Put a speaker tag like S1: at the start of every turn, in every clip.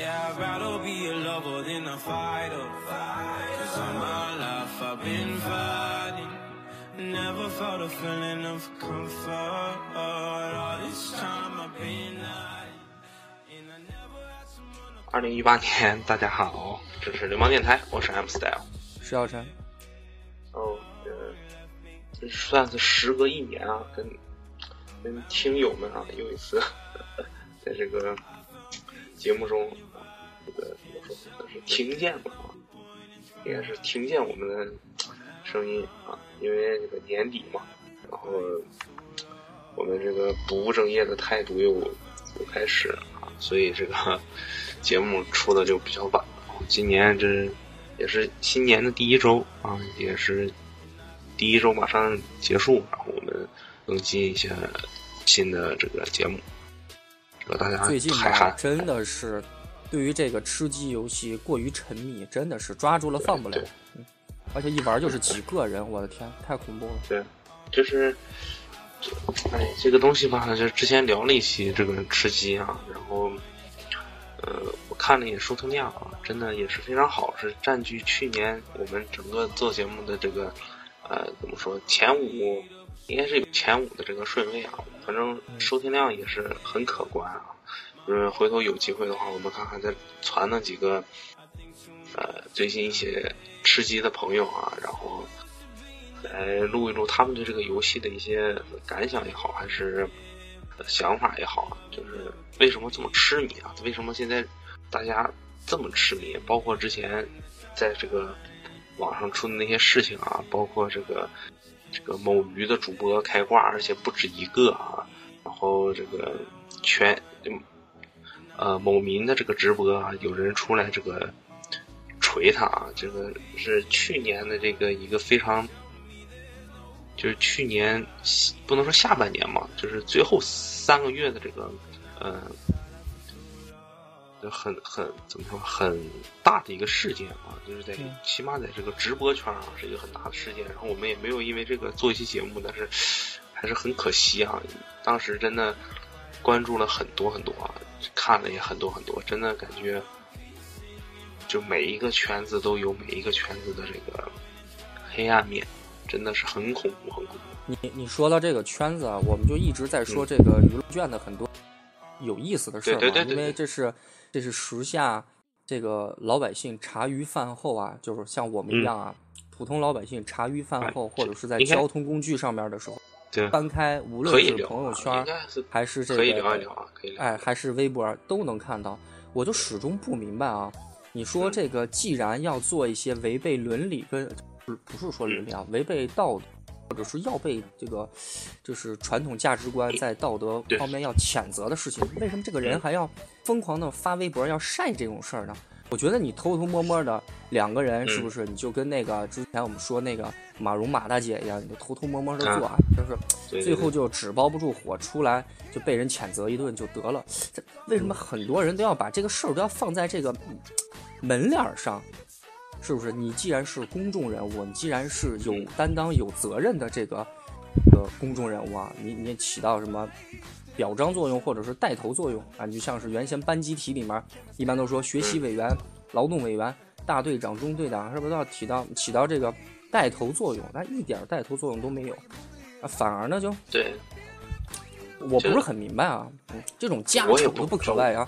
S1: Yeah, I'd rather be a lover than a fighter. Cause all my life I've been fighting. Never felt a feeling of comfort. All this time I've been lying. And I never had someone to
S2: 二零一八年，大家好，这是流氓电台，我是 M Style。
S3: 石小晨，
S2: 哦，呃，这算是时隔一年啊，跟跟听友们啊，又一次在这个节目中，啊这个怎么说，算是听见吧，啊，应该是听见我们的声音啊，因为这个年底嘛，然后我们这个不务正业的态度又又开始了啊，所以这个 节目出的就比较晚。今年这也是新年的第一周啊，也是第一周马上结束，然后我们更新一下新的这个节目，这个大家
S3: 最近
S2: 海涵，
S3: 吧真的是对于这个吃鸡游戏过于沉迷，真的是抓住了放不了。嗯，而且一玩就是几个人，我的天，太恐怖了。
S2: 对，就是，这哎，这个东西吧，就之前聊了一期这个吃鸡啊，然后，呃，我看了一眼收听量啊，真的也是非常好，是占据去年我们整个做节目的这个，呃，怎么说前五，应该是有前五的这个顺位啊，反正收听量也是很可观啊。就是回头有机会的话，我们看看再传那几个，呃，最近一些吃鸡的朋友啊，然后来录一录他们对这个游戏的一些感想也好，还是想法也好啊，就是为什么这么痴迷啊？为什么现在大家这么痴迷？包括之前在这个网上出的那些事情啊，包括这个这个某鱼的主播开挂，而且不止一个啊，然后这个全呃某民的这个直播啊，有人出来这个锤他啊，这个是去年的这个一个非常。就是去年不能说下半年嘛，就是最后三个月的这个，呃，很很怎么说很大的一个事件啊，就是在起码在这个直播圈啊是一个很大的事件。然后我们也没有因为这个做一期节目，但是还是很可惜啊。当时真的关注了很多很多啊，看了也很多很多，真的感觉就每一个圈子都有每一个圈子的这个黑暗面。真的是很恐怖，很恐怖。
S3: 你你说到这个圈子啊，我们就一直在说
S2: 嗯
S3: 这个娱乐圈的很多有意思的事儿嘛，
S2: 对对对对
S3: 因为这是这是时下这个老百姓茶余饭后啊，就是像我们一样啊，普通老百姓茶余饭后或者是在交通工具上面的时候，
S2: 对，
S3: 翻开无论是朋友圈还是这
S2: 可以聊一
S3: 个
S2: 聊啊，可以聊。
S3: 哎，还是微博都能看到，我就始终不明白啊。你说这个既然要做一些违背伦理跟不是不是说伦理啊，违背道德，或者是要被这个就是传统价值观在道德方面要谴责的事情，为什么这个人还要疯狂的发微博要晒这种事儿呢？我觉得你偷偷摸摸的两个人是不是你就跟那个之前我们说那个马蓉马大姐一样，你就偷偷摸摸的做啊，就是最后就纸包不住火，出来就被人谴责一顿就得了。这为什么很多人都要把这个事儿都要放在这个嗯门脸儿上？是不是？你既然是公众人物，你既然是有担当、有责任的这个呃公众人物啊，你你起到什么表彰作用或者是带头作用啊？你就像是原先班集体里面一般都说学习委员、劳动委员、大队长、中队长，是不是都要起到起到这个带头作用？但一点带头作用都没有啊，反而呢就
S2: 对，
S3: 我不是很明白啊，嗯这种家丑都不可外啊，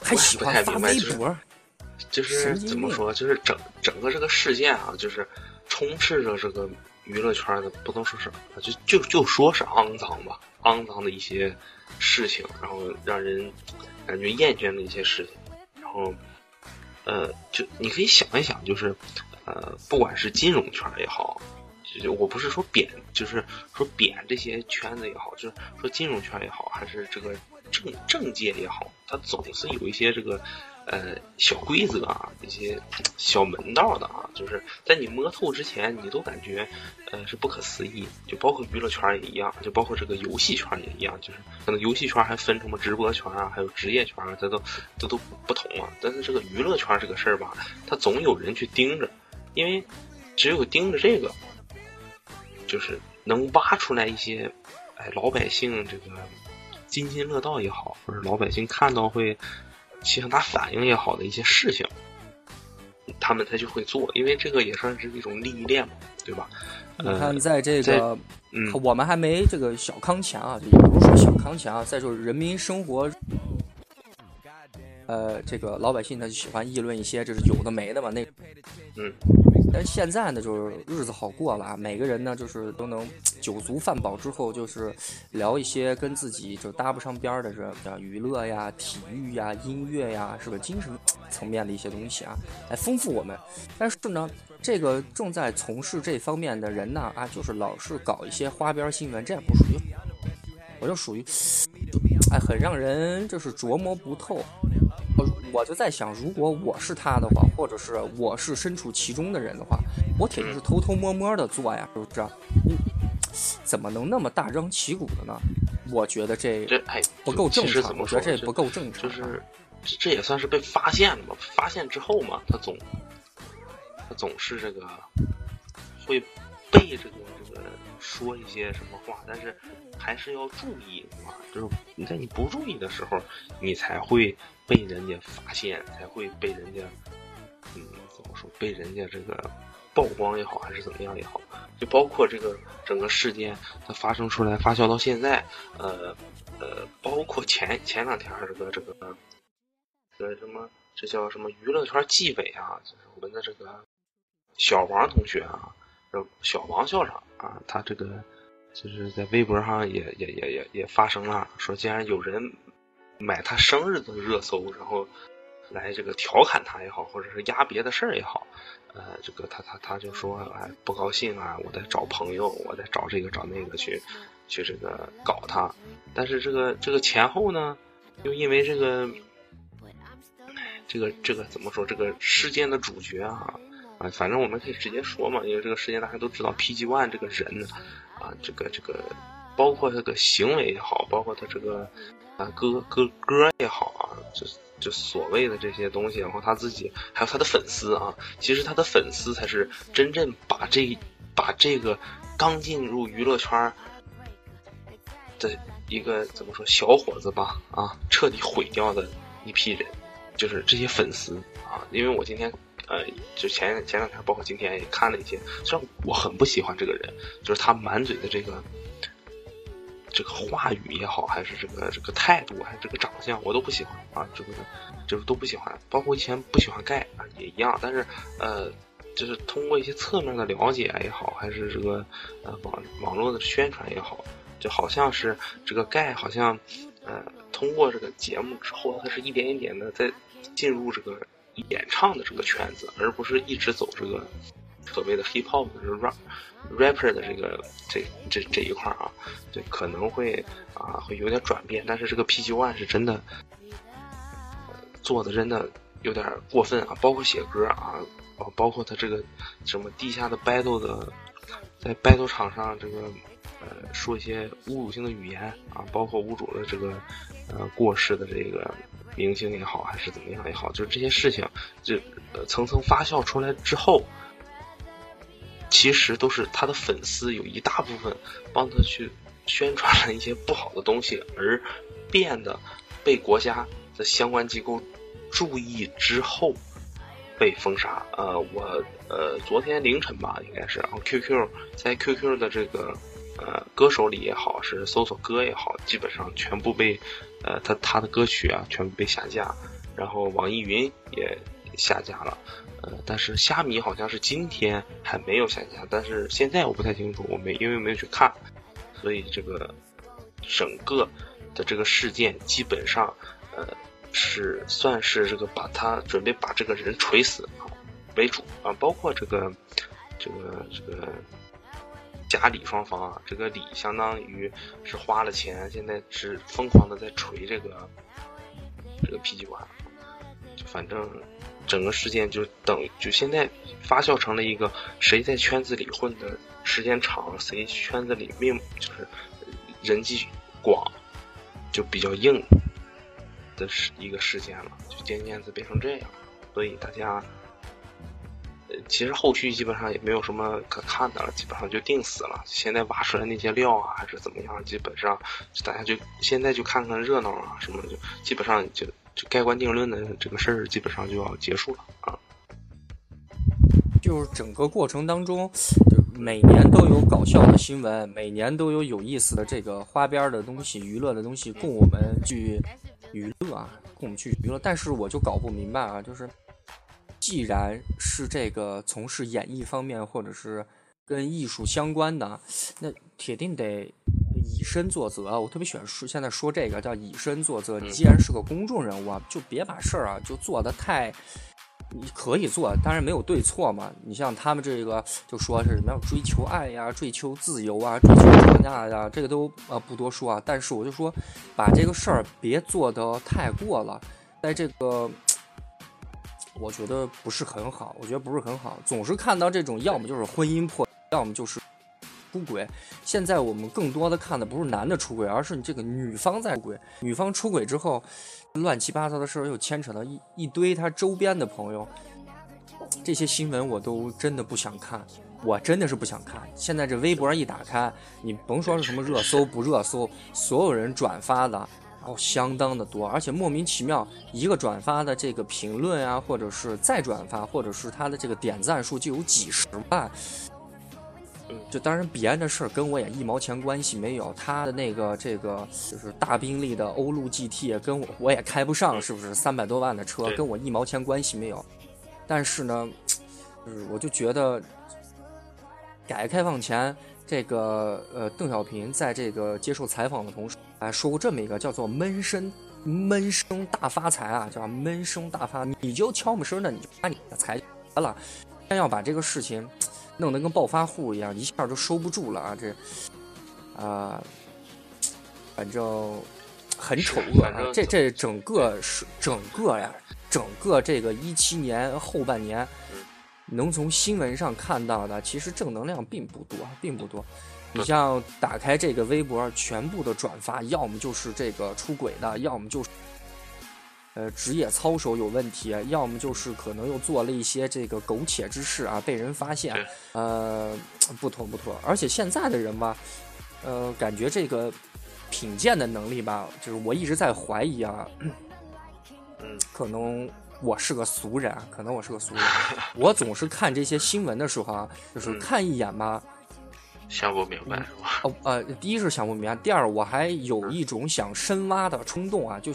S3: 还喜欢发微
S2: 我也不太明白就是
S3: 博，
S2: 就是怎么说，就是整整个这个事件啊，就是充斥着这个娱乐圈的，不能说是，就就就说是肮脏吧，肮脏的一些事情，然后让人感觉厌倦的一些事情，然后，呃，就你可以想一想，就是，呃，不管是金融圈也好。就我不是说贬，就是说贬这些圈子也好，就是说金融圈也好，还是这个政政界也好，它总是有一些这个呃小规则啊，一些小门道的啊，就是在你摸透之前，你都感觉呃是不可思议。就包括娱乐圈也一样，就包括这个游戏圈也一样，就是可能游戏圈还分什么直播圈啊，还有职业圈啊，这都这都不同啊。但是这个娱乐圈这个事儿吧，它总有人去盯着，因为只有盯着这个。就是能挖出来一些，哎，老百姓这个津津乐道也好，或者老百姓看到会，起很大反应也好的一些事情，他们才去会做，因为这个也算是一种利益链嘛，对吧？
S3: 你看，在这个，
S2: 嗯，
S3: 我们还没这个小康前啊，也不是说小康前啊，在说人民生活。呃，这个老百姓他就喜欢议论一些就是有的没的嘛，那，
S2: 嗯，
S3: 但是现在呢，就是日子好过了啊，每个人呢就是都能酒足饭饱之后，就是聊一些跟自己就搭不上边的这叫娱乐呀、体育呀、音乐呀，是不是精神层面的一些东西啊，来丰富我们。但是呢，这个正在从事这方面的人呢，啊，就是老是搞一些花边新闻，这也不属于，我就属于，哎，很让人就是琢磨不透。我就在想，如果我是他的话，或者是我是身处其中的人的话，我肯定是偷偷摸摸的做呀，是不是？你怎么能那么大张旗鼓的呢？我觉得这
S2: 这哎
S3: 不够正
S2: 常，
S3: 我觉得这不够正
S2: 常。就是这也算是被发现了嘛？发现之后嘛，他总他总是这个会被这个这个说一些什么话，但是还是要注意啊，就是你在你不注意的时候，你才会。被人家发现，才会被人家，嗯，怎么说？被人家这个曝光也好，还是怎么样也好，就包括这个整个事件它发生出来、发酵到现在，呃呃，包括前前两天这个这个，这什么？这叫什么？娱乐圈纪委啊，就是我们的这个小王同学啊，小王校长啊，他这个就是在微博上也也也也也发生了，说竟然有人。买他生日的热搜，然后来这个调侃他也好，或者是压别的事儿也好，呃，这个他他他就说哎不高兴啊，我在找朋友，我在找这个找那个去去这个搞他，但是这个这个前后呢，又因为这个这个这个怎么说这个事件的主角啊啊，反正我们可以直接说嘛，因为这个事件大家都知道，PG One 这个人啊，这个这个包括这个行为也好，包括他这个。啊，歌歌歌也好啊，就就所谓的这些东西，然后他自己还有他的粉丝啊，其实他的粉丝才是真正把这把这个刚进入娱乐圈的一个怎么说小伙子吧啊，彻底毁掉的一批人，就是这些粉丝啊。因为我今天呃，就前前两天，包括今天也看了一些，虽然我很不喜欢这个人，就是他满嘴的这个。这个话语也好，还是这个这个态度，还是这个长相，我都不喜欢啊！这个就是都不喜欢，包括以前不喜欢盖啊，也一样。但是呃，就是通过一些侧面的了解也好，还是这个呃网网络的宣传也好，就好像是这个盖好像呃通过这个节目之后，他是一点一点的在进入这个演唱的这个圈子，而不是一直走这个所谓的 hip hop 的 rap。rapper 的这个这这这一块啊，对，可能会啊会有点转变，但是这个 PG One 是真的做的真的有点过分啊，包括写歌啊，包括他这个什么地下的 battle 的，在 battle 场上这个呃说一些侮辱性的语言啊，包括侮辱了这个呃过世的这个明星也好，还是怎么样也好，就是这些事情就层层发酵出来之后。其实都是他的粉丝有一大部分帮他去宣传了一些不好的东西，而变得被国家的相关机构注意之后被封杀。呃，我呃昨天凌晨吧，应该是，然后 QQ 在 QQ 的这个呃歌手里也好，是搜索歌也好，基本上全部被呃他他的歌曲啊全部被下架，然后网易云也下架了。但是虾米好像是今天还没有下架，但是现在我不太清楚，我没因为没有去看，所以这个整个的这个事件基本上呃是算是这个把他准备把这个人锤死为主啊，包括这个这个这个甲李双方啊，这个李相当于是花了钱，现在是疯狂的在锤这个这个 PG 馆反正。整个事件就等就现在发酵成了一个谁在圈子里混的时间长，谁圈子里命就是人际广，就比较硬的是一个事件了，就渐渐子变成这样。所以大家，呃，其实后续基本上也没有什么可看的了，基本上就定死了。现在挖出来那些料啊，还是怎么样，基本上大家就现在就看看热闹啊什么，就基本上就就盖棺定论的这个事儿基本上就要结束了啊。
S3: 就是整个过程当中，就每年都有搞笑的新闻，每年都有有意思的这个花边的东西、娱乐的东西供我们去娱乐啊，供我们去娱乐。但是我就搞不明白啊，就是既然是这个从事演艺方面或者是跟艺术相关的，那铁定得以身作则。我特别喜欢说现在说这个叫以身作则。你既然是个公众人物啊，就别把事儿啊就做得太。你可以做，当然没有对错嘛。你像他们这个，就说是什么要追求爱呀、追求自由啊、追求这那呀，这个都呃不多说啊。但是我就说，把这个事儿别做得太过了，在这个，我觉得不是很好。我觉得不是很好，总是看到这种，要么就是婚姻破，要么就是出轨。现在我们更多的看的不是男的出轨，而是你这个女方在出轨。女方出轨之后。乱七八糟的事儿又牵扯到一一堆他周边的朋友，这些新闻我都真的不想看，我真的是不想看。现在这微博一打开，你甭说是什么热搜不热搜，所有人转发的，然后相当的多，而且莫名其妙，一个转发的这个评论啊，或者是再转发，或者是他的这个点赞数就有几十万。就当然，彼岸的事儿跟我也一毛钱关系没有。他的那个这个就是大宾利的欧陆 GT，跟我我也开不上，是不是三百多万的车，跟我一毛钱关系没有。但是呢，就是我就觉得，改革开放前，这个呃邓小平在这个接受采访的同时，哎说过这么一个叫做“闷声闷声大发财”啊，叫“闷声大发”，你就悄没声的，你就把你的财得了，先要把这个事情。弄得跟暴发户一样，一下就收不住了啊！这，啊，反正很丑恶啊！这这整个是整个呀，整个这个一七年后半年，能从新闻上看到的，其实正能量并不多，并不多。你像打开这个微博，全部的转发，要么就是这个出轨的，要么就是。呃，职业操守有问题，要么就是可能又做了一些这个苟且之事啊，被人发现，呃，不妥不妥。而且现在的人吧，呃，感觉这个品鉴的能力吧，就是我一直在怀疑啊，嗯可能我是个俗人，可能我是个俗人。我总是看这些新闻的时候啊，就是看一眼吧，
S2: 想不明白是吧？
S3: 哦，呃，第一是想不明白，第二我还有一种想深挖的冲动啊，就。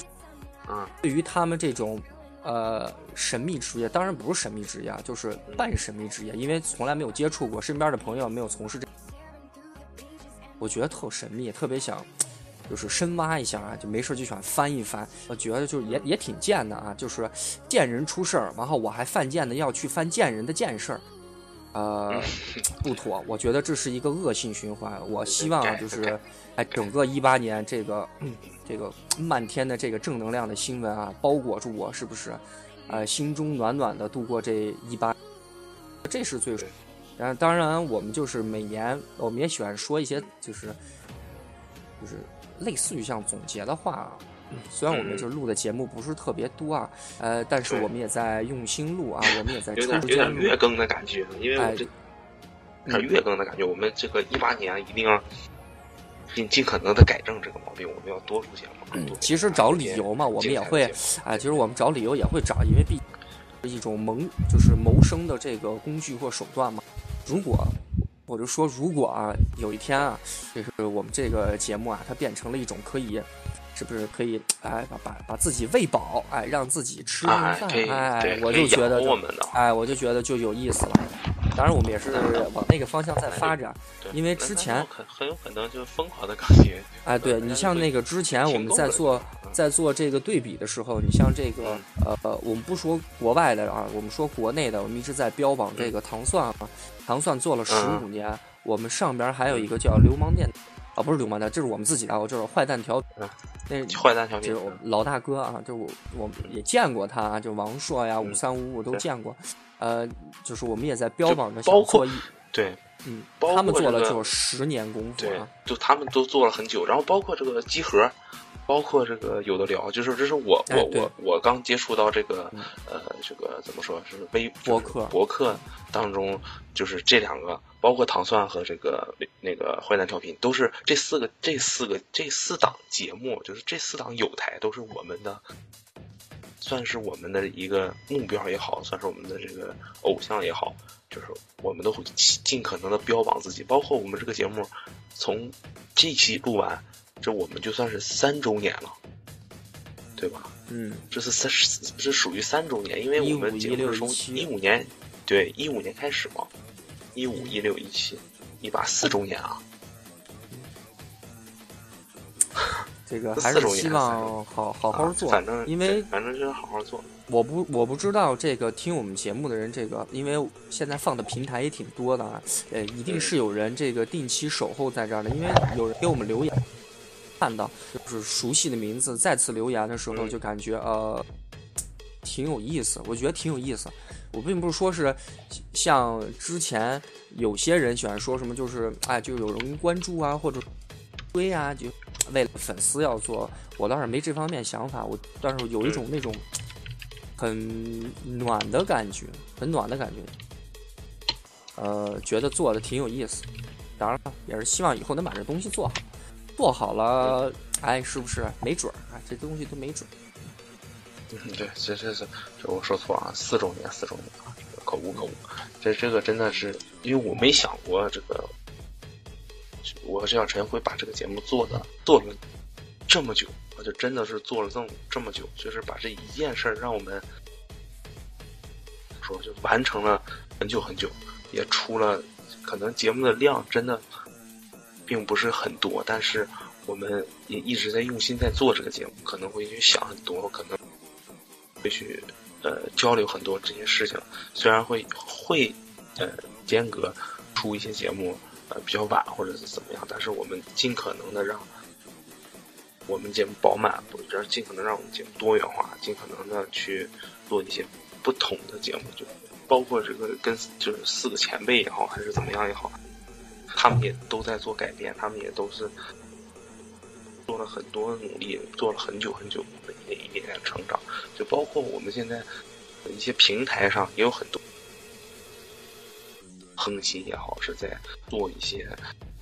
S3: 对于他们这种，呃，神秘职业，当然不是神秘职业啊，就是半神秘职业，因为从来没有接触过，身边的朋友没有从事这，我觉得特神秘，特别想，就是深挖一下啊，就没事就想翻一翻，我觉得就也也挺贱的啊，就是贱人出事儿，然后我还犯贱的要去犯贱人的贱事儿，呃，不妥，我觉得这是一个恶性循环，我希望就是，哎，整个一八年这个。这个漫天的这个正能量的新闻啊，包裹住我，是不是？呃，心中暖暖的度过这一八，这是最。然后，当然，我们就是每年，我们也喜欢说一些，就是，就是类似于像总结的话。虽然我们就录的节目不是特别多啊，呃，但是我们也在用心录啊，我们也在
S2: 有点有点月更的感觉，因为我这，点月更的感觉，我们这个一八年一定要。尽尽可能的改正这个毛病，我们要多录节目。
S3: 嗯，其实找理由嘛，我们也会，哎，其实我们找理由也会找，因为毕是一种谋，就是谋生的这个工具或手段嘛。如果我就说，如果啊，有一天啊，就是我们这个节目啊，它变成了一种可以，是不是可以，哎，把把把自己喂饱，哎，让自己吃顿饭，哎，我就觉得，哎，我就觉得就有意思了。当然，我们也是往那个方向在发展，因为之前
S2: 很很有可能就疯狂的感觉。
S3: 哎，对你像那个之前我们在做在做这个对比的时候，你像这个呃，我们不说国外的啊，我们说国内的，我们一直在标榜这个糖蒜啊，糖蒜做了十五年，我们上边还有一个叫流氓店，啊，不是流氓店，这是我们自己的，我就是坏蛋调，那
S2: 坏蛋调皮，
S3: 就是老大哥啊，就我我也见过他，就王硕呀，五三五五都见过。呃，就是我们也在标榜着，
S2: 包括对，
S3: 嗯，他们做了就十年功夫，
S2: 对，就他们都做了很久。然后包括这个集合，包括这个有的聊，就是这是我我我我刚接触到这个呃这个怎么说是微
S3: 博客
S2: 博客当中，就是这两个，包括糖蒜和这个那个坏蛋调频，都是这四个这四个这四档节目，就是这四档有台都是我们的。算是我们的一个目标也好，算是我们的这个偶像也好，就是我们都会尽可能的标榜自己。包括我们这个节目，从这期录完，这我们就算是三周年了，对吧？
S3: 嗯，
S2: 这是三是属于三周年，因为我们节目是从一五年，对一五年开始嘛，一五一六一七一八四周年啊。
S3: 这个还是希望好好好做，
S2: 反正
S3: 因为
S2: 反正就是好好做。
S3: 我不我不知道这个听我们节目的人，这个因为现在放的平台也挺多的啊，呃，一定是有人这个定期守候在这儿的，因为有人给我们留言，看到就是熟悉的名字再次留言的时候，就感觉呃挺有意思，我觉得挺有意思。我并不是说是像之前有些人喜欢说什么，就是哎就有人关注啊或者追啊就。为了粉丝要做，我倒是没这方面想法。我但是有一种那种很暖的感觉，很暖的感觉。呃，觉得做的挺有意思。当然了，也是希望以后能把这东西做好。做好了，哎，是不是没准儿？哎，这东西都没准儿。
S2: 嗯，对，这这这这我说错啊，四周年，四周年啊，口误口误。这这个真的是，因为我没想过这个。我和陈小陈会把这个节目做的做了这么久，我就真的是做了这么这么久，就是把这一件事儿让我们说就完成了很久很久，也出了可能节目的量真的并不是很多，但是我们也一直在用心在做这个节目，可能会去想很多，可能会去呃交流很多这些事情，虽然会会呃间隔出一些节目。呃，比较晚或者是怎么样，但是我们尽可能的让我们节目饱满，或者尽可能让我们节目多元化，尽可能的去做一些不同的节目，就包括这个跟就是四个前辈也好，还是怎么样也好，他们也都在做改变，他们也都是做了很多努力，做了很久很久的一点一点点成长，就包括我们现在一些平台上也有很多。更新也好，是在做一些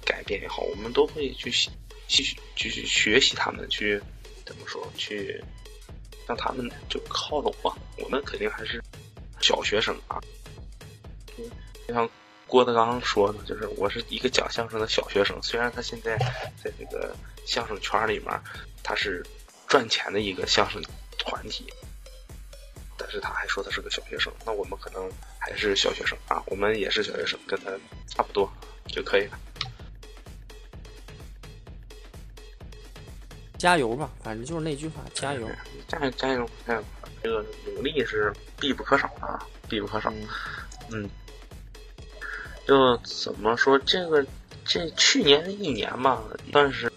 S2: 改变也好，我们都会去继续继续学习他们，去怎么说，去让他们就靠拢吧。我们肯定还是小学生啊，就像郭德纲说的，就是我是一个讲相声的小学生。虽然他现在在这个相声圈里面，他是赚钱的一个相声团体。但是他还说他是个小学生，那我们可能还是小学生啊，我们也是小学生，跟他差不多就可以了。
S3: 加油吧，反正就是那句话，加油，
S2: 加油，加油！哎，这个努力是必不可少的啊，必不可少。嗯，就怎么说，这个这去年的一年吧，算是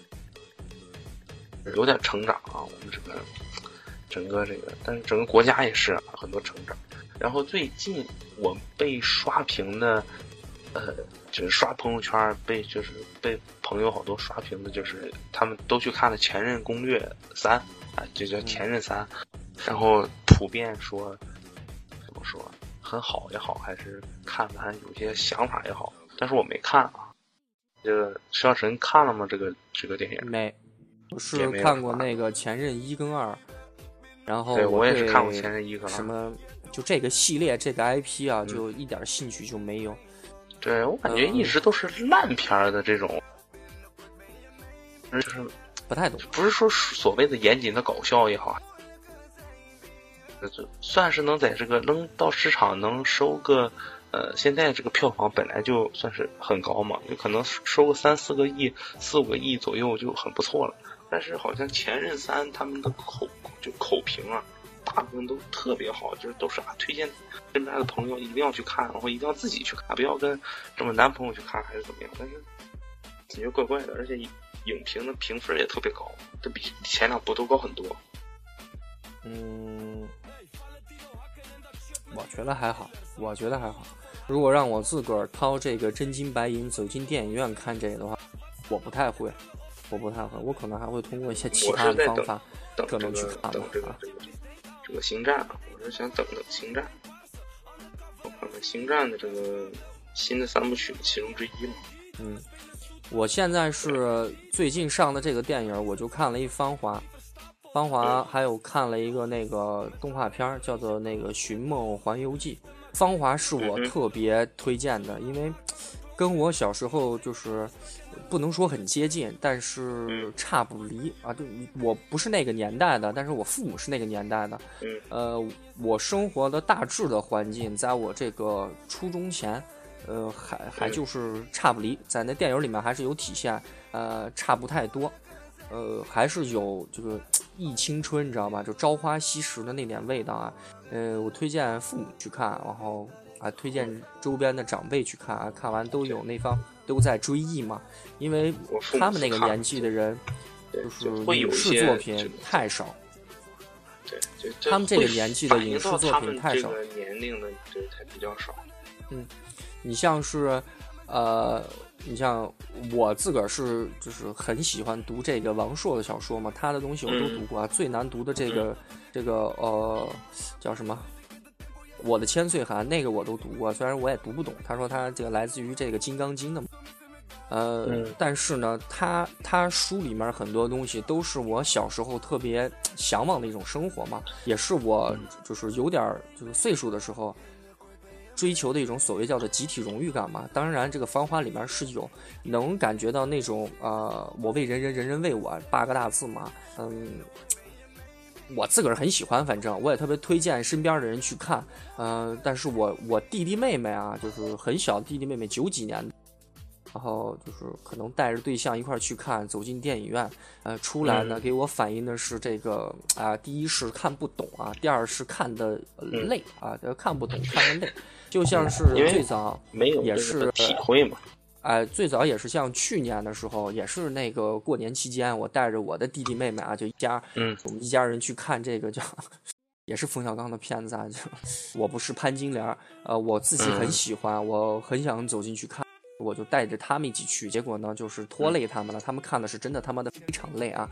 S2: 有点成长啊，我们这个。整个这个，但是整个国家也是很多成长。然后最近我被刷屏的，呃，就是刷朋友圈被就是被朋友好多刷屏的，就是他们都去看了《前任攻略三》，啊，就叫《前任三》，然后普遍说很好也好，还是看完有些想法也好。但是我没看啊，这个肖神看了吗？这个这个电影
S3: 没，我是看过那个《前任一》跟二。然后
S2: 我也是看过《前任一》
S3: 什么，就这个系列这个 IP 啊，就一点兴趣就没有。
S2: 对我感觉一直都是烂片的这种，就是
S3: 不太懂。
S2: 不是说所谓的严谨的搞笑也好，就算是能在这个能到市场能收个呃，现在这个票房本来就算是很高嘛，就可能收个三四个亿、四五个亿左右就很不错了。但是好像《前任三》他们的口就口评啊，大部分都特别好，就是都是啊推荐身边的朋友一定要去看，然后一定要自己去看，不要跟什么男朋友去看还是怎么样。但是感觉怪怪的，而且影评的评分也特别高，都比前两部都高很多。
S3: 嗯，我觉得还好，我觉得还好。如果让我自个儿掏这个真金白银走进电影院看这个的话，我不太会。我不太会，我可能还会通过一些其他的方法，可能去看
S2: 等这个这个这个星战，我是想等等星战，我看看星战的这个新的三部曲其中之一嘛。
S3: 嗯，我现在是最近上的这个电影，我就看了一《芳华》，芳华还有看了一个那个动画片儿，叫做那个《寻梦环游记》。芳华是我特别推荐的，因为跟我小时候就是不能说很接近，但是
S2: 嗯
S3: 差不离啊。就我不是那个年代的，但是我父母是那个年代的。
S2: 嗯
S3: 呃，我生活的大致的环境，在我这个初中前，呃，还还
S2: 嗯
S3: 就是差不离，在那电影里面还是有体现，呃，差不太多。呃，还是有这个忆青春，你知道吗？就朝花夕拾的那点味道啊。呃，我推荐父母去看，然后啊，推荐周边的长辈去看啊。看完都有那方都在追忆嘛，因为他们那个年纪的人，就是影视作品太少。
S2: 对，
S3: 他们这个年纪的影视作品太少
S2: 年龄的这才比较少。
S3: 嗯你像是，呃，你像我自个儿是就是很喜欢读这个王朔的小说嘛，他的东西我都
S2: 嗯
S3: 读过啊。最难读的这个、这个呃叫什么？我的千岁寒那个我都读过，虽然我也读不懂。他说他这个来自于这个《金刚经》的嘛，呃，
S2: 嗯
S3: 但是呢，他他书里面很多东西都是我小时候特别 向往的一种生活嘛，也是我就是有点儿就是岁数的时候追求的一种所谓叫做集体荣誉感嘛。当然，这个《芳华》里面是有能感觉到那种呃，我为人人，人人为我八个大字嘛，嗯。我自个儿很喜欢，反正我也特别推荐身边的人去看，呃，但是我我弟弟妹妹啊，就是很小的弟弟妹妹，九几年的，然后就是可能带着对象一块儿去看，走进电影院，呃，出来呢
S2: 嗯
S3: 给我反映的是这个啊、第一是看不懂啊，第二是看的累啊，呃看不懂看的累，就像是最早
S2: 没有也
S3: 是
S2: 体会嘛。
S3: 哎，最早也是像去年的时候，也是那个过年期间，我带着我的弟弟妹妹啊，就一家，
S2: 嗯，
S3: 我们一家人去看这个叫，也是冯小刚的片子啊，就 我不是潘金莲儿，呃，我自己很
S2: 嗯
S3: 喜欢，我很想走进去看，我就带着他们一起去，结果呢，就是拖累他们了，他们看的是真的他妈的非常累啊，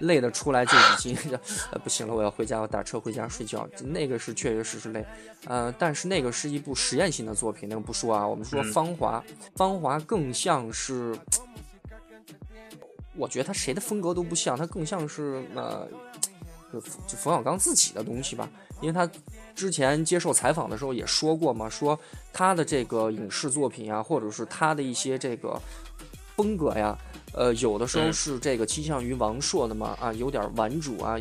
S3: 累的出来就已经 呃不行了，我要回家，我打车回家睡觉，那个是确确实实累，呃，但是那个是一部实验性的作品，那个不说啊，我们说《
S2: 嗯。
S3: 芳华》芳华更像是，我觉得他谁的风格都不像，他更像是呃，就就冯小刚自己的东西吧，因为他之前接受采访的时候也说过嘛，说他的这个影视作品啊，或者是他的一些这个风格呀，呃，有的时候
S2: 嗯
S3: 是这个倾向于王朔的嘛，啊，有点顽主啊，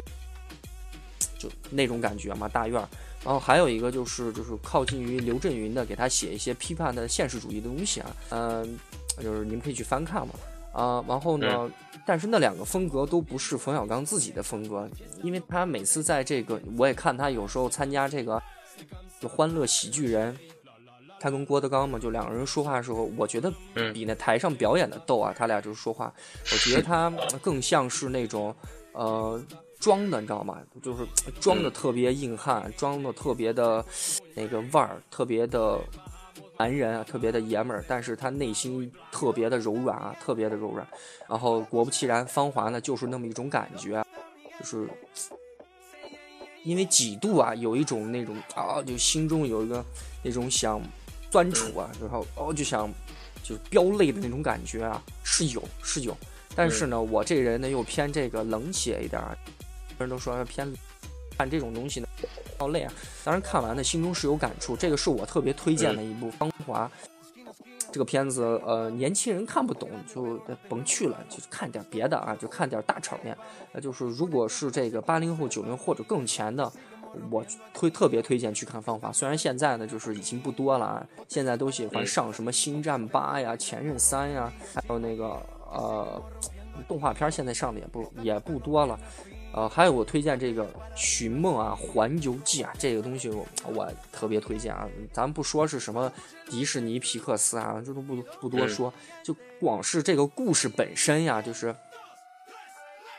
S3: 就那种感觉嘛，大院儿。然后还有一个就是就是靠近于刘震云的，给他写一些批判的现实主义的东西啊，嗯、就是你们可以去翻看嘛。啊、然后呢，但是那两个风格都不是冯小刚自己的风格，因为他每次在这个，我也看他有时候参加这个就欢乐喜剧人，他跟郭德纲嘛，就两个人说话的时候，我觉得
S2: 嗯
S3: 比那台上表演的逗啊，他俩就是说话，我觉得他更像是那种呃装的，你知道吗？就是装的特别硬汉，装的特别的那个腕儿，特别的男人啊，特别的爷们儿，但是他内心特别的柔软啊，特别的柔软。然后果不其然，芳华呢就是那么一种感觉啊，就是因为几度啊，有一种那种啊，就心中有一个那种想钻楚啊，然后哦就想就飙泪的那种感觉啊，是有是有。但是呢，我这人呢又偏这个冷血一点儿，很多人都说偏看这种东西呢要累啊。当然看完呢，心中是有感触。这个是我特别推荐的一部《芳华》这个片子，呃，年轻人看不懂就甭去了，就看点别的啊，就看点大场面。呃，就是如果是这个八零后、九零或者更前的，我推特别推荐去看《芳华》。虽然现在呢，就是已经不多了啊，现在都喜欢上什么《星战八》呀、《前任三》呀，还有那个呃动画片，现在上的也不也不多了。呃，还有我推荐这个《寻梦》啊，《环游记》啊，这个东西我我特别推荐啊。咱不说是什么迪士尼、皮克斯啊，这都不不多说，就光是这个故事本身呀，就是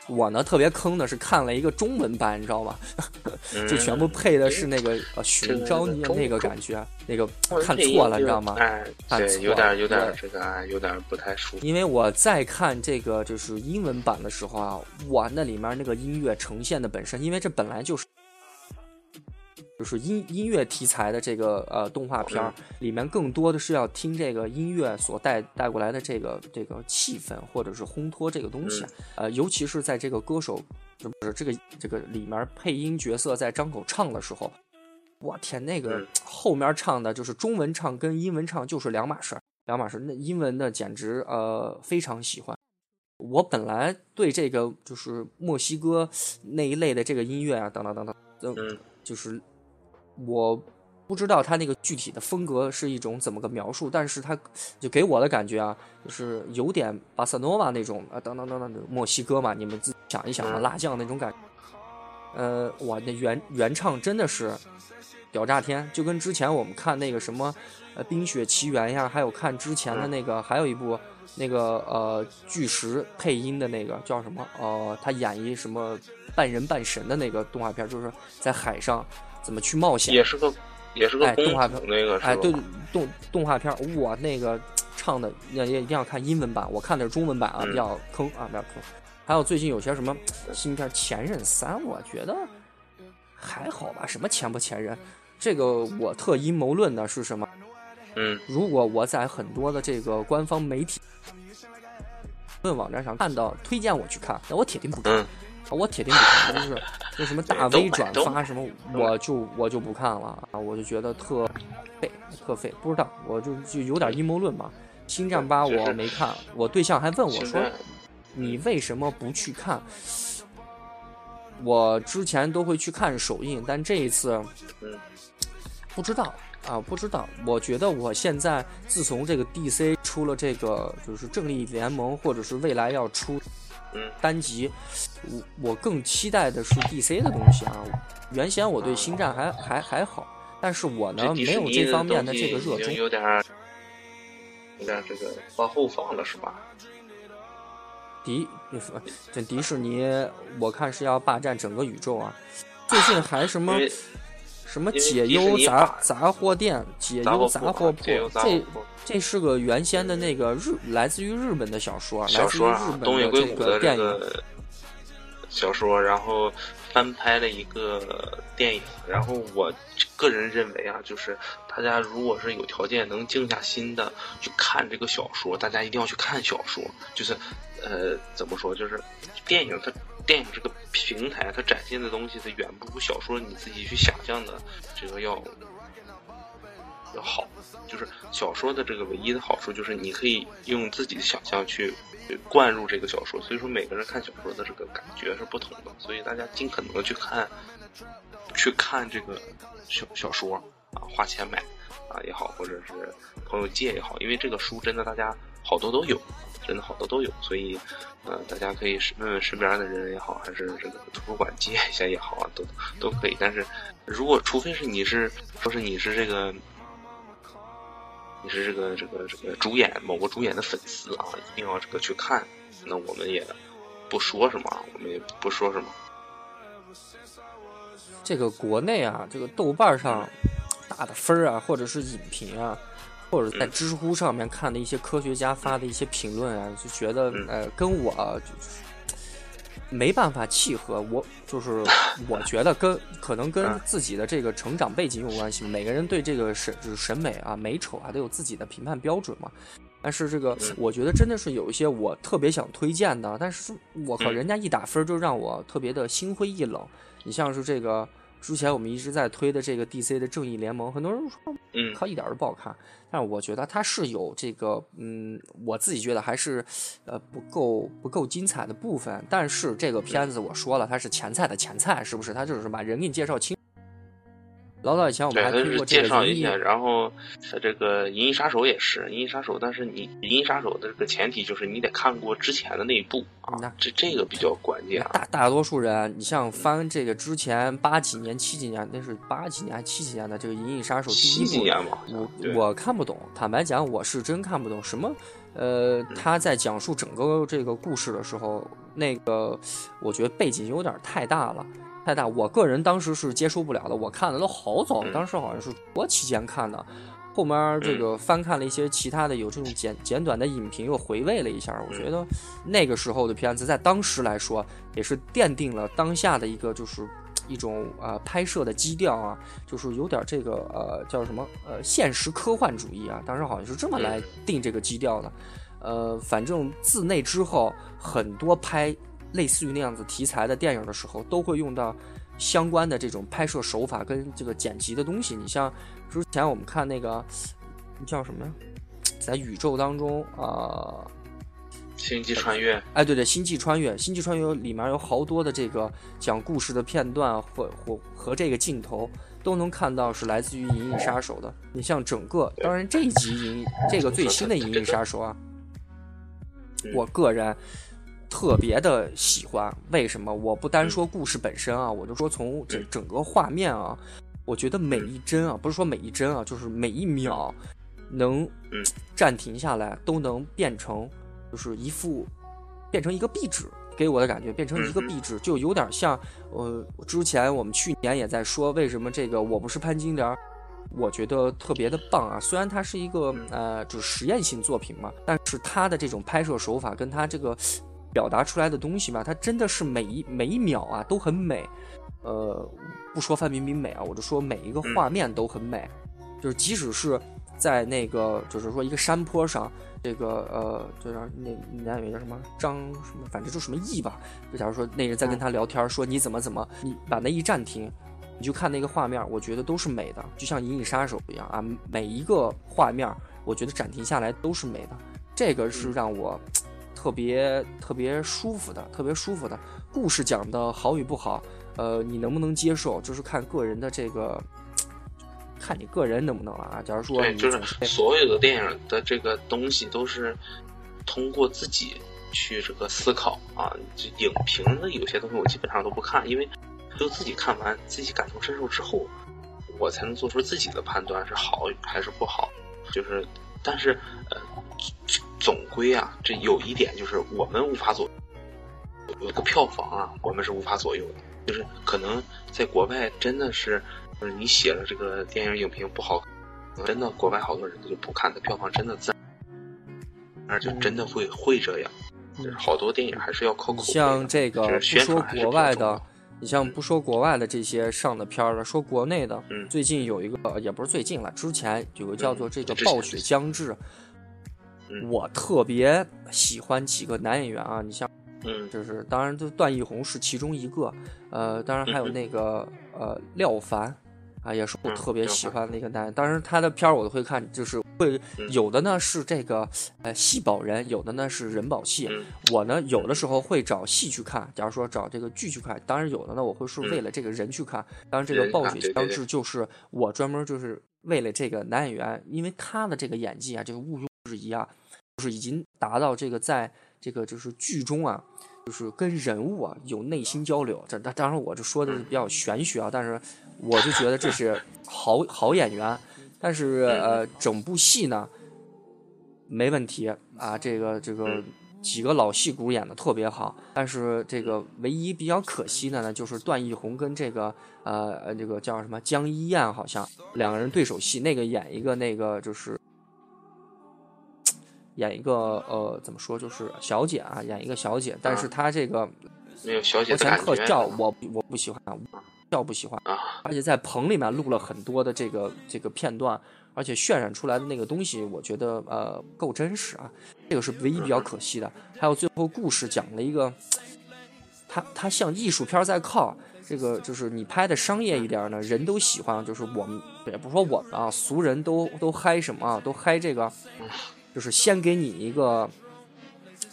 S3: 我呢特别坑的是看了一个中文版，你知道吗？就全部配的是那个呃寻找你那个感觉，那个看错了，你知道吗？
S2: 哎，对，有点
S3: 了
S2: 有点
S3: 对
S2: 这个啊，有点不太舒服。
S3: 因为我在看这个就是英文版的时候啊，哇，那里面那个音乐呈现的本身，因为这本来就是就是音音乐题材的这个呃动画片儿，里面更多的是要听这个音乐所带带过来的这个这个气氛，或者是烘托这个东西。呃，尤其是在这个歌手就是这个这个里面配音角色在张口唱的时候，我天，那个后面唱的就是中文唱跟英文唱就是两码事儿，两码事儿。那英文的简直呃非常喜欢。我本来对这个就是墨西哥那一类的这个音乐啊，等等等等，
S2: 嗯，
S3: 就是。我不知道他那个具体的风格是一种怎么个描述，但是他就给我的感觉啊，就是有点巴塞诺瓦那种啊，等等等等，墨西哥嘛，你们自己想一想啊，辣酱那种感，呃，哇，那原原唱真的是屌炸天，就跟之前我们看那个什么呃《冰雪奇缘》呀，还有看之前的那个，还有一部那个呃巨石配音的那个叫什么？呃，他演一什么半人半神的那个动画片，就是在海上。怎么去冒险？
S2: 也是个，也是个
S3: 动画片
S2: 那个
S3: 哎，对动动画片，哇，那个唱的也也一定要看英文版，我看的是中文版啊，比较坑啊，比较坑。还有最近有些什么新片《前任三》，我觉得还好吧，什么前不前任？这个我特阴谋论的是什么？
S2: 嗯，
S3: 如果我在很多的这个官方媒体论网站上看到推荐我去看，那我铁定不看。我铁定不看，就是那什么大 V 转发什么，我就我就不看了啊！我就觉得特废，特废。不知道，我就就有点阴谋论嘛。星战八我没看，我对象还问我说：“你为什么不去看？”我之前都会去看首映，但这一次不知道啊，不知道。我觉得我现在自从这个 DC 出了这个就是正义联盟，或者是未来要出。单集，我我更期待的是 DC 的东西啊。原先我对星战还还还好，但是我呢没有这方面的这个热衷。
S2: 有点有点这个往后放了是吧？
S3: 迪，这迪士尼我看是要霸占整个宇宙啊。最近还什么？什么解忧杂杂货店，解忧杂货铺，这这是个原先的那个日来自于日本的小说，
S2: 小说
S3: 啊，
S2: 东野圭吾的
S3: 电影
S2: 小说，然后翻拍了一个电影，然后我个人认为啊，就是大家如果是有条件能静下心的去看这个小说，大家一定要去看小说，就是呃怎么说，就是电影它。电影这个平台，它展现的东西，它远不如小说你自己去想象的这个要要好。就是小说的这个唯一的好处，就是你可以用自己的想象去灌入这个小说。所以说，每个人看小说的这个感觉是不同的。所以大家尽可能的去看，去看这个小小说啊，花钱买啊也好，或者是朋友借也好，因为这个书真的大家好多都有。真的好多都有，所以，呃，大家可以问问身边的人也好，还是这个图书馆借一下也好啊，都都可以。但是，如果除非是你是说是你是这个，你是这个这个这个主演某个主演的粉丝啊，一定要这个去看，那我们也不说什么，我们也不说什么。
S3: 这个国内啊，这个豆瓣上打的分啊，或者是影评啊。或者在知乎上面看的一些科学家发的一些评论啊，就觉得呃跟我就是没办法契合。我就是 我觉得跟可能跟自己的这个成长背景有关系。每个人对这个审就是审美啊美丑啊都有自己的评判标准嘛。但是这个我觉得真的是有一些我特别想推荐的，但是我靠人家一打分就让我特别的心灰意冷。你像是这个。之前我们一直在推的这个 DC 的正义联盟，很多人说，
S2: 嗯，
S3: 它一点都不好看。但是我觉得它是有这个，嗯，我自己觉得还是，呃，不够不够精彩的部分。但是这个片子我说了，它是前菜的前菜，是不是？它就是把人给你介绍清。老早以前我们还听过这个
S2: 介绍一下，然后这个《银翼杀手》也是《银翼杀手》，但是你《银翼杀手》的这个前提就是你得看过之前的那一部啊，这这个比较关键。
S3: 大大多数人，你像翻这个之前八几年、七几年，那是八几年还七几年的这个《银翼杀手》第一部，我我看不懂。坦白讲，我是真看不懂什么。呃，他在讲述整个这个故事的时候，那个我觉得背景有点太大了。太大，我个人当时是接受不了的。我看的都好早，当时好像是国期间看的，后面这个翻看了一些其他的有这种简简短的影评，又回味了一下。我觉得那个时候的片子，在当时来说，也是奠定了当下的一个就是一种呃拍摄的基调啊，就是有点这个呃叫什么呃现实科幻主义啊，当时好像是这么来定这个基调的。呃，反正自那之后，很多拍类似于那样子题材的电影的时候，都会用到相关的这种拍摄手法跟这个剪辑的东西。你像之前我们看那个叫什么呀，在宇宙当中啊。
S2: 星际穿越，
S3: 哎，对对，星际穿越，星际穿越里面有好多的这个讲故事的片段，或或和这个镜头都能看到是来自于《银翼杀手》的。你像整个，当然这一集银这个最新的《银翼杀手》啊，我个人特别的喜欢。为什么？我不单说故事本身啊，我就说从整整个画面啊，我觉得每一帧啊，不是说每一帧啊，就是每一秒能暂停下来，都能变成。就是一副变成一个壁纸，给我的感觉变成一个壁纸，就有点像呃，之前我们去年也在说，为什么这个我不是潘金莲，我觉得特别的棒啊。虽然它是一个呃，就是实验性作品嘛，但是它的这种拍摄手法跟它这个表达出来的东西嘛，它真的是每一每一秒啊都很美。呃，不说范冰冰美啊，我就说每一个画面都很美，就是即使是在那个就是说一个山坡上。这个呃，就是那男演员叫什么张什么，反正就什么义吧。就假如说那人在跟他聊天，说你怎么怎么，你把那一暂停，你就看那个画面，我觉得都是美的，就像《银翼杀手》一样啊。每一个画面，我觉得暂停下来都是美的。这个是让我特别特别舒服的，特别舒服的。故事讲的好与不好，呃，你能不能接受，就是看个人的这个。看你个人能不能了啊！假如说，
S2: 对，就是所有的电影的这个东西都是通过自己去这个思考啊。就影评的有些东西我基本上都不看，因为就自己看完，自己感同身受之后，我才能做出自己的判断是好还是不好。就是，但是呃，总归啊，这有一点就是我们无法左有个票房啊，我们是无法左右的。就是可能在国外真的是。就是你写了这个电影影评不好，真的国外好多人就不看的，票房真的自然，而就真的会会这样。就是好多电影还是要靠口碑。
S3: 像这个不说国外
S2: 的，
S3: 你像不说国外的这些上的片儿了，说国内的，
S2: 嗯，
S3: 最近有一个也不是最近了，之前有个叫做这个《暴雪将至》，我特别喜欢几个男演员啊，你像。
S2: 嗯，
S3: 就是当然，就段奕宏是其中一个，呃，当然还有那个呃廖凡，啊，也是我特别喜欢的一个男。当然他的片儿我都会看，就是会有的呢是这个呃戏保人，有的呢是人保戏。我呢有的时候会找戏去看，假如说找这个剧去看。当然有的呢我会是为了这个人去看。当然这个暴雪将至就是我专门就是为了这个男演员，因为他的这个演技啊，这个毋庸置疑啊，就是已经达到这个在这个就是剧中啊。就是跟人物啊有内心交流，这当当然我这说的是比较玄学啊，但是我就觉得这是好好演员，但是呃整部戏呢没问题啊，这个这个几个老戏骨演的特别好，但是这个唯一比较可惜的呢，就是段奕宏跟这个呃这个叫什么江一燕好像两个人对手戏，那个演一个那个就是。演一个呃，怎么说就是小姐啊，演一个小姐，但是她这个
S2: 没有小姐
S3: 的特效，我我不喜欢，叫不喜欢
S2: 啊。
S3: 而且在棚里面录了很多的这个这个片段，而且渲染出来的那个东西，我觉得呃够真实啊，这个是唯一比较可惜的。还有最后故事讲了一个，他他向艺术片在靠，这个就是你拍的商业一点呢，人都喜欢，就是我们也不说我们啊，俗人都都嗨什么啊，都嗨这个。就是先给你一个，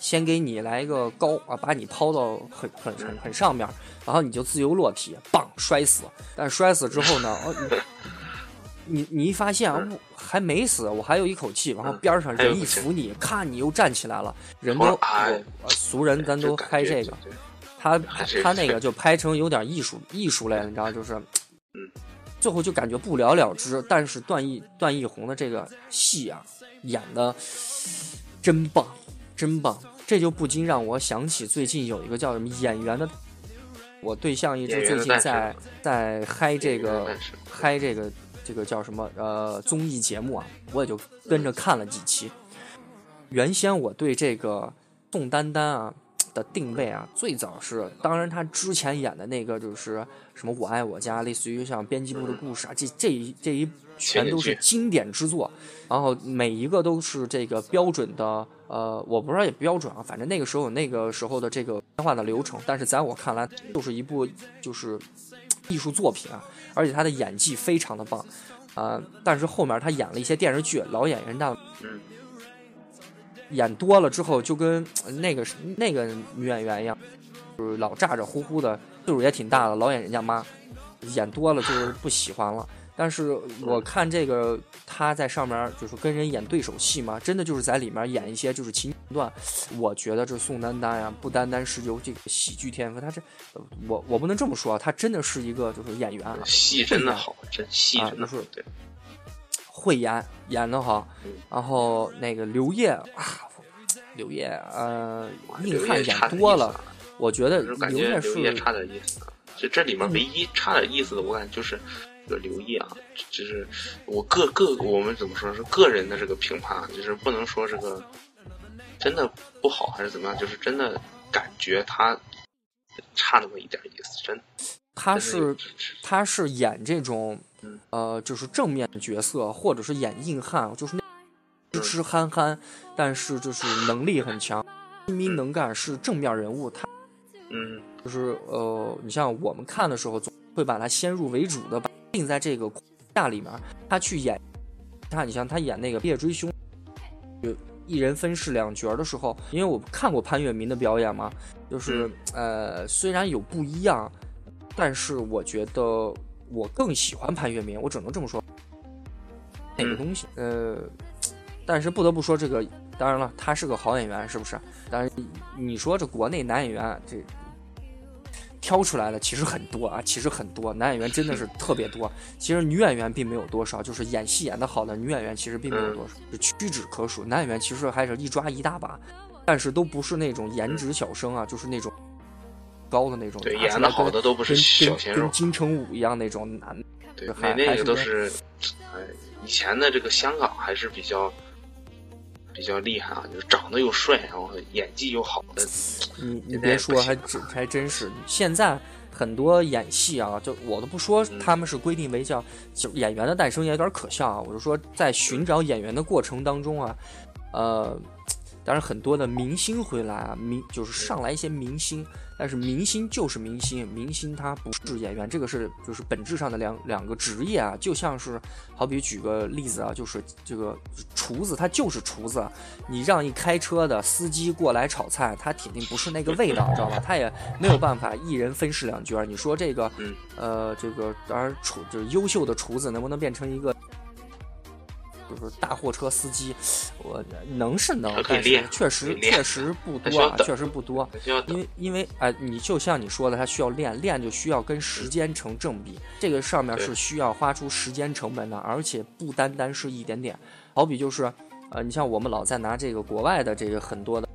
S3: 先给你来一个高啊，把你抛到很很很很上面，然后你就自由落体，棒摔死。但摔死之后呢，哦，你你一发现我还没死，我还有一口气，然后边上人一扶你，看你又站起来了，人都俗人咱都拍这个，他他那个就拍成有点艺术艺术类，你知道就是，最后就感觉不了了之。但是段奕段奕宏的这个戏啊。演的真棒，真棒！这就不禁让我想起最近有一个叫什么演员的，我对象一直最近在在嗨这个嗨这个这个叫什么呃综艺节目啊，我也就跟着看了几期。原先我对这个宋丹丹啊的定位啊，最早是，当然他之前演的那个就是什么《我爱我家》，类似于像编辑部的故事啊，这这一这一全都是经典之作，然后每一个都是这个标准的，呃，我不知道也标准啊，反正那个时候有那个时候的这个变化的流程，但是在我看来，就是一部就是艺术作品啊，而且他的演技非常的棒，呃，但是后面他演了一些电视剧，老演员的。演多了之后，就跟那个那个女演员一样，就是老咋咋呼呼的，岁数也挺大的，老演人家妈，演多了就是不喜欢了。但是我看这个她在上面就是跟人演对手戏嘛，真的就是在里面演一些就是情段。我觉得这宋丹丹呀，不单单是有这个喜剧天赋，她这我我不能这么说，她真的是一个就是演员，
S2: 戏真的好，真戏真的
S3: 是
S2: 对。
S3: 会演演的好，然后那个刘烨啊，刘烨呃，硬汉演多了，我觉得
S2: 刘烨是差点意思。就这里面唯一差点意思的，我感觉就是这个刘烨啊，就是我个个我们怎么说是个人的这个评判，就是不能说这个真的不好还是怎么样，就是真的感觉他差那么一点意思，真。
S3: 他是他是演这种。呃，就是正面角色，或者是演硬汉，就是那痴痴憨憨，但是就是能力很强，精明能干，是正面人物。他，
S2: 嗯，
S3: 就是呃，你像我们看的时候，总会把他先入为主的定在这个框架里面。他去演，他你像他演那个《夜追凶》，就一人分饰两角的时候，因为我看过潘粤明的表演嘛，就是呃，虽然有不一样，但是我觉得。我更喜欢潘粤明，我只能这么说。哪个东西，呃，但是不得不说，这个当然了，他是个好演员，是不是？但是你说这国内男演员这挑出来的其实很多啊，其实很多男演员真的是 特别多。其实女演员并没有多少，就是演戏演得好的女演员其实并没有多少，屈指可数。男演员其实还是一抓一大把，但是都不是那种颜值小生啊，就是那种。高的那种，
S2: 对，演的好的都不是小鲜肉，
S3: 跟金城武一样那种男。
S2: 对，那那个都是，哎，以前的这个香港还是比较比较厉害啊，就是长得又帅，然后演技又好的。
S3: 你你别说，还真还真是。现在很多演戏啊，就我都不说他们是规定为叫就演员的诞生也有点可笑啊。我就说在寻找演员的过程当中啊，呃。当然，很多的明星回来啊，明就是上来一些明星，但是明星就是明星，明星他不是演员，这个是就是本质上的两两个职业啊，就像是好比举个例子啊，就是这个厨子他就是厨子，你让一开车的司机过来炒菜，他肯定不是那个味道，知道吧？他也没有办法一人分饰两角。你说这个，呃，这个当然厨就是优秀的厨子能不能变成一个？就是大货车司机，我能是能，但是确实确实不多啊，确实不多。因为因为哎，你就像你说的，他需要练，练就需要跟时间成正比，这个上面是需要花出时间成本的，而且不单单是一点点。好比就是，呃，你像我们老在拿这个国外的这个很多的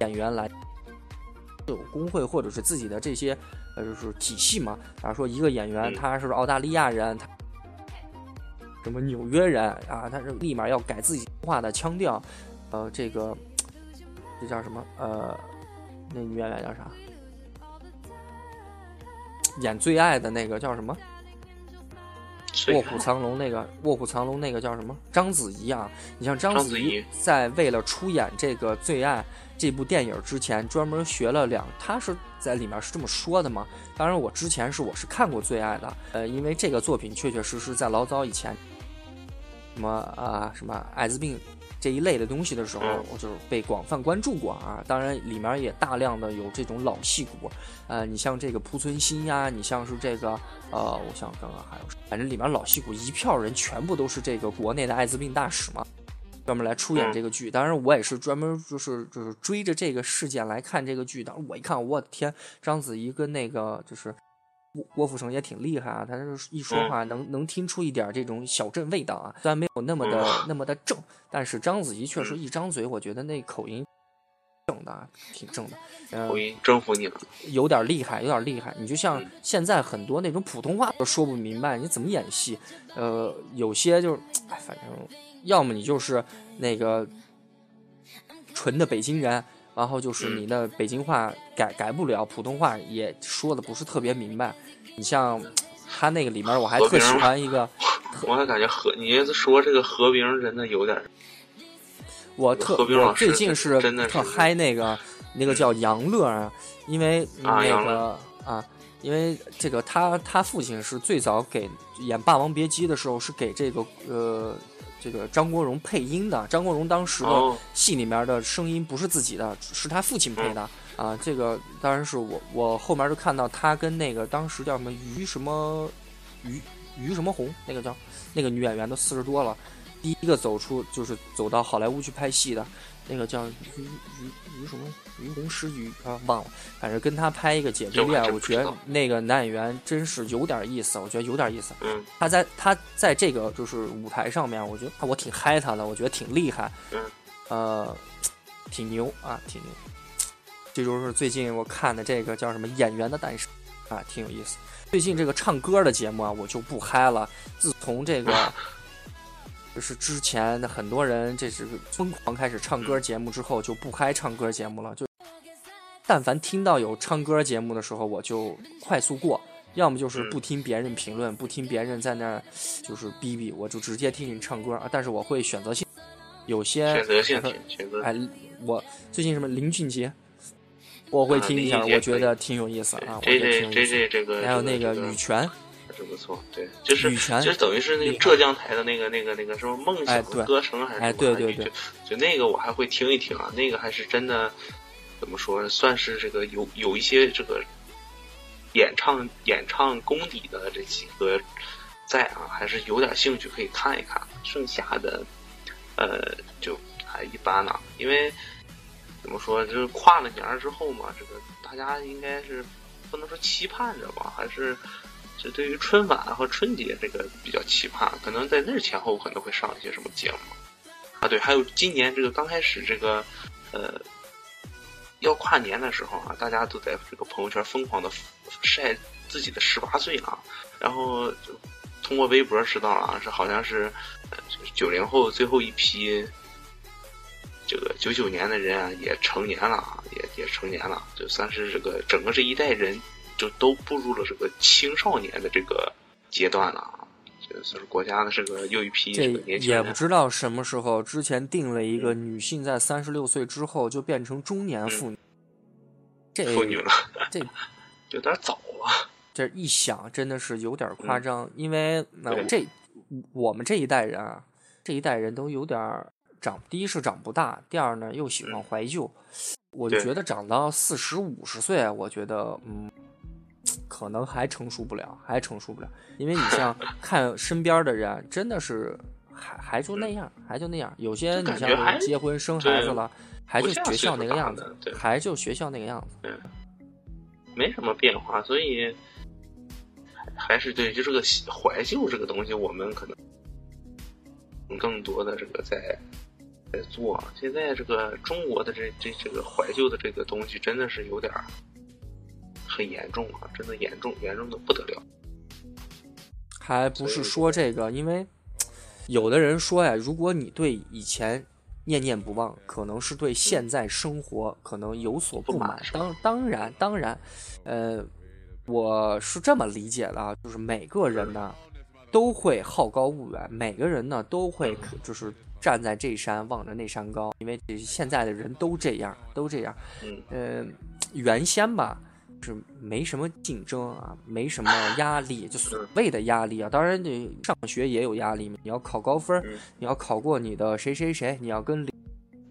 S3: 演员来，有工会或者是自己的这些呃就是体系嘛。假如说一个演员他是澳大利亚人，他。什么纽约人啊？他是立马要改自己话的腔调，呃，这个这叫什么？呃，那女演员叫啥？演最爱的那个叫什么？卧虎藏龙那个卧虎藏龙那个叫什么？章子怡啊！你像章子怡在为了出演这个最爱这部电影之前，专门学了两，她是在里面是这么说的吗？当然，我之前是我是看过最爱的，呃，因为这个作品确确实实在老早以前。什么啊，什么艾滋病这一类的东西的时候，我就是被广泛关注过啊。当然，里面也大量的有这种老戏骨，呃，你像这个濮存昕呀，你像是这个，呃，我想刚刚还有，反正里面老戏骨一票人全部都是这个国内的艾滋病大使嘛，专门来出演这个剧。当然，我也是专门就是就是追着这个事件来看这个剧的。我一看，我的天，章子怡跟那个就是。郭富城也挺厉害啊，他是一说话能能听出一点这种小镇味道啊，虽然没有那么的那么的正，但是章子怡确实一张嘴，我觉得那口音正的啊，挺正的。
S2: 口音征服你了，
S3: 有点厉害，有点厉害。你就像现在很多那种普通话都说不明白，你怎么演戏？呃，有些就是，反正要么你就是那个纯的北京人。然后就是
S2: 嗯
S3: 你的北京话改改不了，普通话也说的不是特别明白。你像他那个里面，我还特喜欢一个，
S2: 我还感觉和，你说这个何冰真的有点，
S3: 我特我最近是特嗨那个那个叫杨乐啊，因为那个啊，因为这个他他父亲是最早给演《霸王别姬》的时候是给这个呃这个张国荣配音的，张国荣当时的
S2: 哦。
S3: 戏里面的声音不是自己的，是他父亲配的。
S2: 嗯。
S3: 啊，这个当然是我我后面就看到他跟那个当时叫什么于什么于于什么红，那个叫那个女演员都四十多了，第一个走出就是走到好莱坞去拍戏的，那个叫于于于什么于红诗于啊忘了，反正跟他拍一个姐弟恋，我觉得那个男演员真是有点意思，我觉得有点意思。
S2: 嗯
S3: 他在他在这个就是舞台上面，我觉得我挺嗨他的，我觉得挺厉害，
S2: 嗯
S3: 呃，挺牛啊，挺牛。这就是最近我看的这个叫什么《演员的诞生》啊，挺有意思。最近这个唱歌的节目啊，我就不嗨了。自从这个就是之前的很多人这是疯狂开始唱歌节目之后，就不开唱歌节目了。就但凡听到有唱歌节目的时候，我就快速过。要么就是不听别人评论，不听别人在那儿就是逼逼，我就直接听你唱歌啊。但是我会选择性，有些
S2: 选择性选择
S3: 哎，我最近什么林俊杰，我会听一下，我觉得挺有意思啊，我觉得挺有意思。还有那个羽泉，
S2: 真不错，对，就是
S3: 羽泉
S2: 其实等于是那个浙江台的那个那个那个什么梦想歌声还是
S3: 哎
S2: 什么
S3: 对对对
S2: 就就那个我还会听一听啊，那个还是真的怎么说，算是这个有有一些这个演唱演唱功底的这几个在啊，还是有点兴趣可以看一看。剩下的呃就还一般了，因为怎么说，就是跨了年之后嘛，这个大家应该是不能说期盼着吧，还是是对于春晚和春节这个比较期盼，可能在那前后可能会上一些什么节目啊？对，还有今年这个刚开始这个呃要跨年的时候啊，大家都在这个朋友圈疯狂的晒自己的十八岁啊，然后通过微博知道了啊，是好像是呃九零后最后一批。这个九九年的人啊，也成年了啊，也也成年了，就算是这个整个这一代人，就都步入了这个青少年的这个阶段了啊。这算是国家的这个又一批
S3: 这
S2: 这个年轻人
S3: 也不。知道什么时候，之前定了一个女性在三十六岁之后就变成中年妇女，这
S2: 妇女了，
S3: 这
S2: 有点早了。
S3: 这一想真的是有点夸张，因为那、
S2: 对
S3: 这我们这一代人啊，这一代人都有点儿长，第一是长不大，第二呢又喜欢怀旧，我就觉得长到四十五十岁，我觉得嗯，可能还成熟不了，还成熟不了，因为你像看身边的人，真的是还还就那样，还就那样，有些你像结婚生孩子了，还就学校那个样子，
S2: 对
S3: 还就学校那个样子。
S2: 没什么变化，所以还是对，就这个怀旧这个东西，我们可能更多的这个在在做。现在这个中国的这这这个怀旧的这个东西，真的是有点儿很严重啊，真的严重严重的不得了。
S3: 还不是说这个，因为有的人说呀，如果你对以前念念不忘，可能是对现在生活可能有所不满。当当然当然，呃，我是这么理解的啊，就是每个人呢都会好高骛远，每个人呢都会就是站在这山望着那山高，因为现在的人都这样，都这样。
S2: 嗯
S3: 呃，原先吧是没什么竞争啊，没什么压力，就所谓的压力啊。当然，你上学也有压力嘛，你要考高分，
S2: 嗯
S3: 你要考过你的谁谁谁，你要跟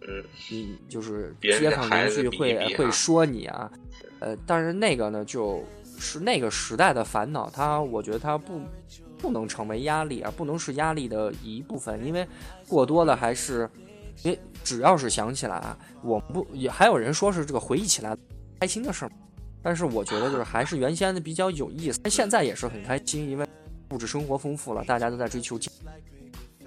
S2: 嗯
S3: 你就是街坊邻居会会说你啊。呃，但是那个呢，就是那个时代的烦恼，它我觉得它不不能成为压力啊，不能是压力的一部分，因为过多的还是，因为只要是想起来啊，我不也还有人说是这个回忆起来开心的事儿，但是我觉得就是还是原先的比较有意思，但现在也是很开心，因为物质生活丰富了，大家都在追求精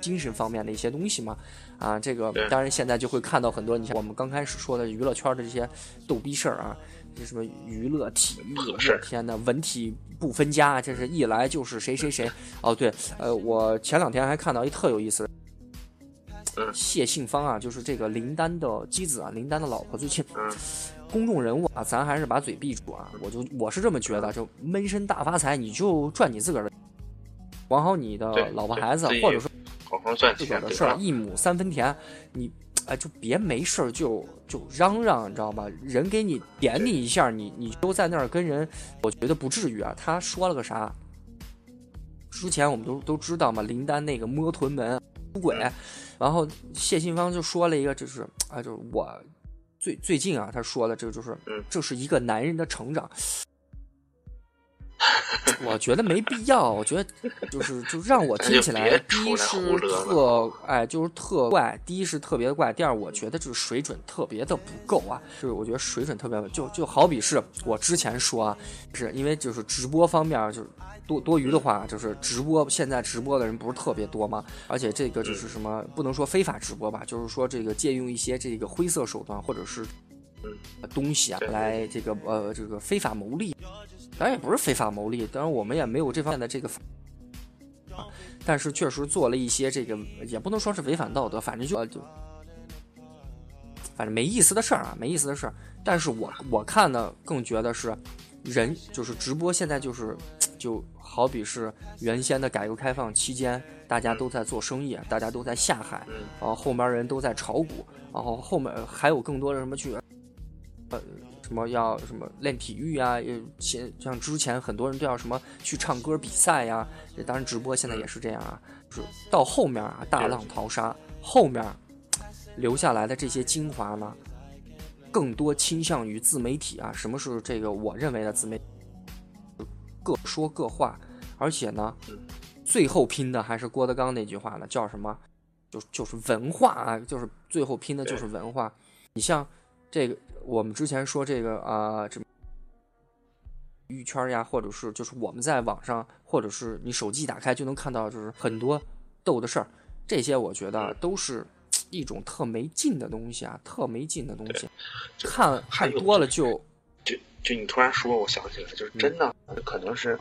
S3: 精神方面的一些东西嘛，啊，这个当然现在就会看到很多，你像我们刚开始说的娱乐圈的这些逗逼事儿啊，这什么娱乐体育，我天呐，文体不分家，这是一来就是谁谁谁。哦，对，呃，我前两天还看到一特有意思谢杏芳啊，就是这个林丹的妻子啊，林丹的老婆，最近
S2: 嗯
S3: 公众人物啊，咱还是把嘴闭住啊。我就我是这么觉得，就闷声大发财，你就赚你自个儿的，管好你的老婆孩子，或者说
S2: 好好赚
S3: 自个儿的事儿，一亩三分田，你哎就别没事儿就就嚷嚷，你知道吗？人给你点你一下，你你就在那儿跟人，我觉得不至于啊。他说了个啥？之前我们都都知道嘛，林丹那个摸臀门出轨，然后谢杏芳就说了一个，就是啊，就是我最最近啊，他说的这个就是
S2: 嗯
S3: 这是一个男人的成长。我觉得没必要，我觉得就是就让我听起来，第一是特哎，就是特怪，第一是特别怪，第二我觉得就是水准特别的不够啊，就是我觉得水准特别就就好比是我之前说啊，是因为就是直播方面就是多多余的话，就是直播现在直播的人不是特别多吗？而且这个就是什么不能说非法直播吧，就是说这个借用一些这个灰色手段或者是东西啊来这个呃这个非法牟利，当然也不是非法牟利，当然我们也没有这方面的这个啊，但是确实做了一些这个也不能说是违反道德，反正就就反正没意思的事儿啊，没意思的事儿。但是我我看呢，更觉得是人就是直播现在就是就好比是原先的改革开放期间，大家都在做生意，大家都在下海，
S2: 嗯
S3: 然后后面人都在炒股，然后后面还有更多的什么去，呃，什么要什么练体育啊，也现像之前很多人都要什么去唱歌比赛呀、这当然直播现在也是这样啊，就是到后面啊大浪淘沙，后面留下来的这些精华呢，更多倾向于自媒体啊。什么是这个我认为的自媒体？各说各话，而且呢，最后拼的还是郭德纲那句话呢，叫什么？就就是文化啊，就是最后拼的就是文化。你像这个，我们之前说这个啊，这娱圈呀，或者是就是我们在网上，或者是你手机打开就能看到，就是很多逗的事儿。这些我觉得都是 一种特没劲的东西啊，特没劲的东西。看看多了就
S2: 就就你突然说，我想起来，就是真的可能是，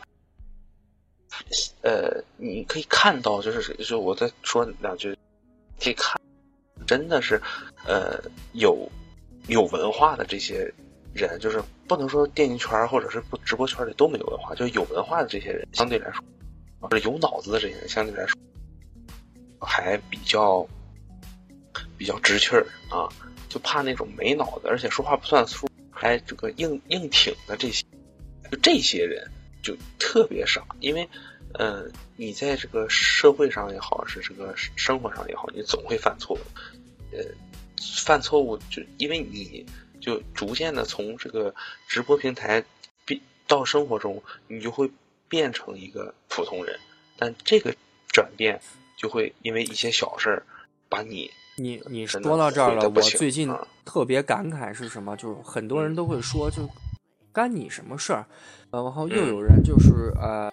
S2: 呃，你可以看到，就是就是我再说两句，可以看，真的是，呃，有有文化的这些人，就是不能说电竞圈或者是不直播圈里都没有文化，就是有文化的这些人，相对来说，或者有脑子的这些人，相对来说还比较比较直气儿啊，就怕那种没脑子，而且说话不算数。还这个硬硬挺的这些，就这些人就特别少，因为，呃，你在这个社会上也好，是这个生活上也好，你总会犯错，呃，犯错误就因为你就逐渐的从这个直播平台变到生活中，你就会变成一个普通人，但这个转变就会因为一些小事儿把你
S3: 你你说到这儿了，我最近
S2: 啊
S3: 特别感慨是什么？就是很多人都会说，就干你什么事儿？呃然后又
S2: 嗯
S3: 有人就是呃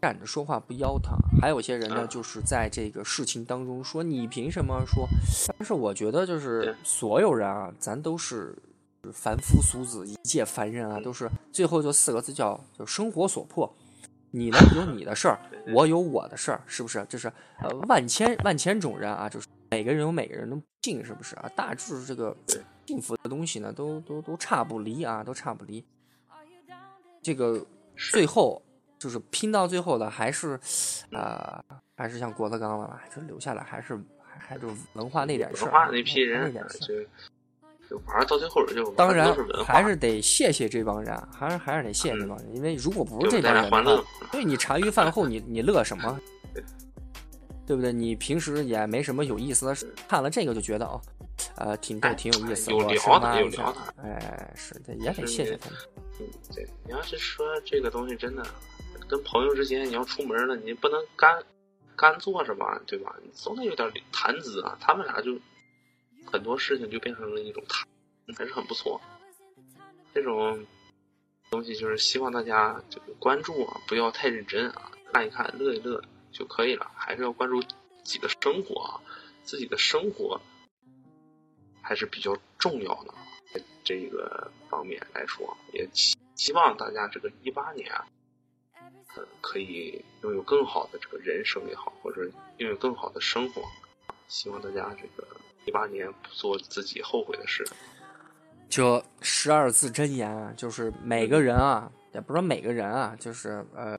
S3: 站着说话不腰疼，还有些人呢
S2: 嗯
S3: 就是在这个事情当中说你凭什么说？但是我觉得就是所有人啊，咱都是凡夫俗子，一介凡人啊，都是最后就四个字叫就生活所迫。你呢有你的事儿，我有我的事儿，是不是？就是呃万千万千种人啊，就是每个人有每个人的幸，是不是啊？大致这个幸福的东西呢，都都都差不离啊，都差不离。这个最后就是拼到最后的，还是呃，还是像郭德纲了吧，就留下来还是还还就文化那点事儿啊，
S2: 文化那批
S3: 那
S2: 人
S3: 点事儿。
S2: 就就玩到最后就
S3: 当然还是得谢谢这帮人，还是还是得谢谢这帮人，因为如果不是这帮人。对你茶余饭后你你乐什么？对不对？你平时也没什么有意思的事，看了这个就觉得哦，呃，挺逗，
S2: 哎
S3: 挺有意思，
S2: 有
S3: 我
S2: 聊的有聊的。
S3: 哎，是的，也得谢谢他们。
S2: 嗯，对，你要是说这个东西真的跟朋友之间，你要出门了，你不能干干坐着吧，对吧？你总得有点谈资啊。他们俩就很多事情就变成了一种谈，还是很不错。这种东西就是希望大家这个关注啊，不要太认真啊，看一看乐一乐就可以了，还是要关注自己的生活啊，自己的生活还是比较重要的啊。这个方面来说，也希希望大家这个一八年啊，可以拥有更好的这个人生也好，或者拥有更好的生活。希望大家这个一八年不做自己后悔的事。
S3: 就十二字真言，就是每个人啊，也不是说每个人啊，就是呃，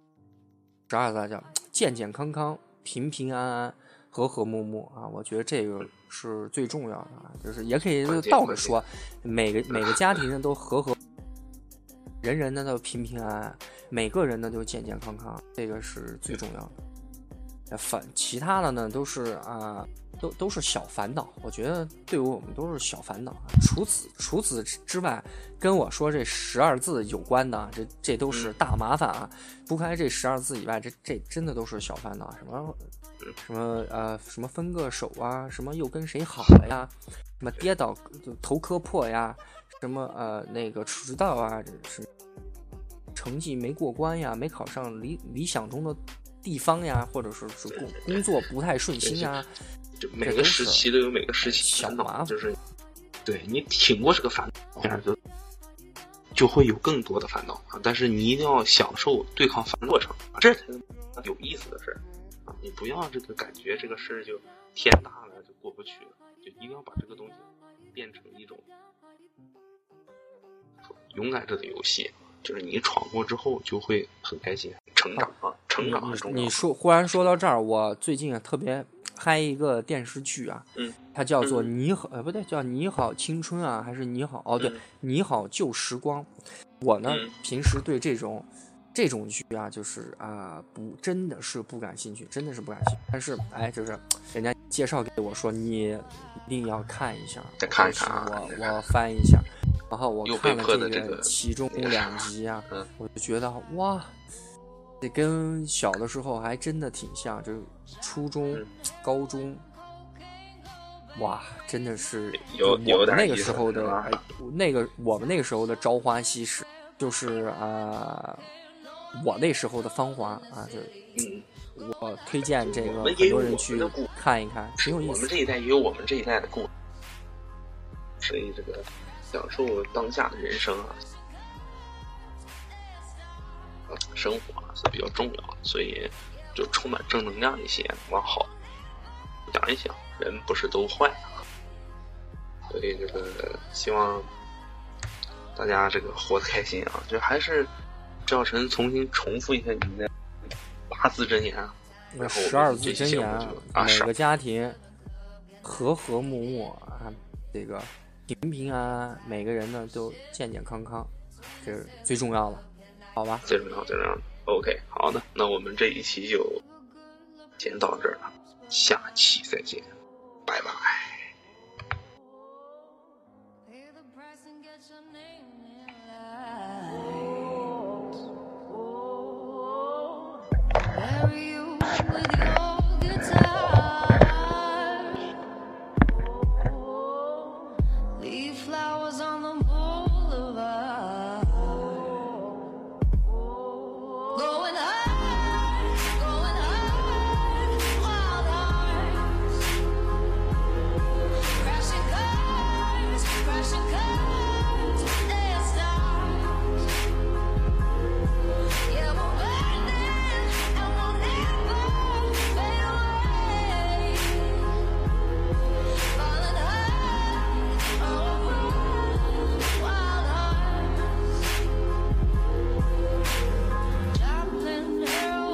S3: 十二字叫健健康康、平平安安、和和睦睦啊。我觉得这个是最重要的啊，就是也可以倒着说，每个每个家庭呢都和和，人人呢都平平安安，每个人呢都健健康康，这个是最重要的。反其他的呢都是啊。都都是小烦恼，我觉得对于我们都是小烦恼。除此除此之外，跟我说这十二字有关的，这这都是大麻烦啊！不开这十二字以外，这这真的都是小烦恼。什么什么呃，什么分个手啊，什么又跟谁好了呀？什么跌倒就头磕破呀？什么呃那个迟到啊？是成绩没过关呀？没考上理理想中的地方呀？或者是是工工作不太顺心啊？
S2: 就每个时期都有每个时期烦恼，就是对你挺过这个烦恼，就就会有更多的烦恼啊！但是你一定要享受对抗烦恼过程，这才是有意思的事儿啊！你不要这个感觉这个事儿就天大了就过不去了，就一定要把这个东西变成一种勇敢者的游戏，就是你闯过之后就会很开心，成长啊，成长很重要。
S3: 你说忽然说到这儿，我最近啊特别。嗨一个电视剧啊，
S2: 嗯，
S3: 它叫做《你好》，呃，不对，叫《你好青春》啊，还是《你好》？哦，对，《你好旧时光》。我呢，平时对这种这种剧啊，就是啊，不，真的是不感兴趣，真的是不感兴趣。但是，哎，就是人家介绍给我说，你一定要看一下。
S2: 再看一看啊！
S3: 我我翻一下，然后我看了这个其中两集啊，我就觉得哇。这跟小的时候还真的挺像，就是初中、高中，哇，真的是我们那个时候的，那个我们那个时候的朝花夕拾，就是啊，我那时候的芳华啊，就我推荐这个很多人去看一看，挺有意思。
S2: 我们这一代也有我们这一代的故事，所以这个享受当下的人生啊。生活啊是比较重要的，所以就充满正能量一些，往好想一想，人不是都坏啊。所以这个希望大家这个活得开心啊！就还是赵晨重新重复一下你的八字真言啊，
S3: 十二字真言，每个家庭和和睦睦啊，这个平平安安，每个人呢都健健康康，这是最重要的。好吧，
S2: 最重要，最重要的。OK，好的，那我们这一期就先到这儿了，下期再见，拜拜。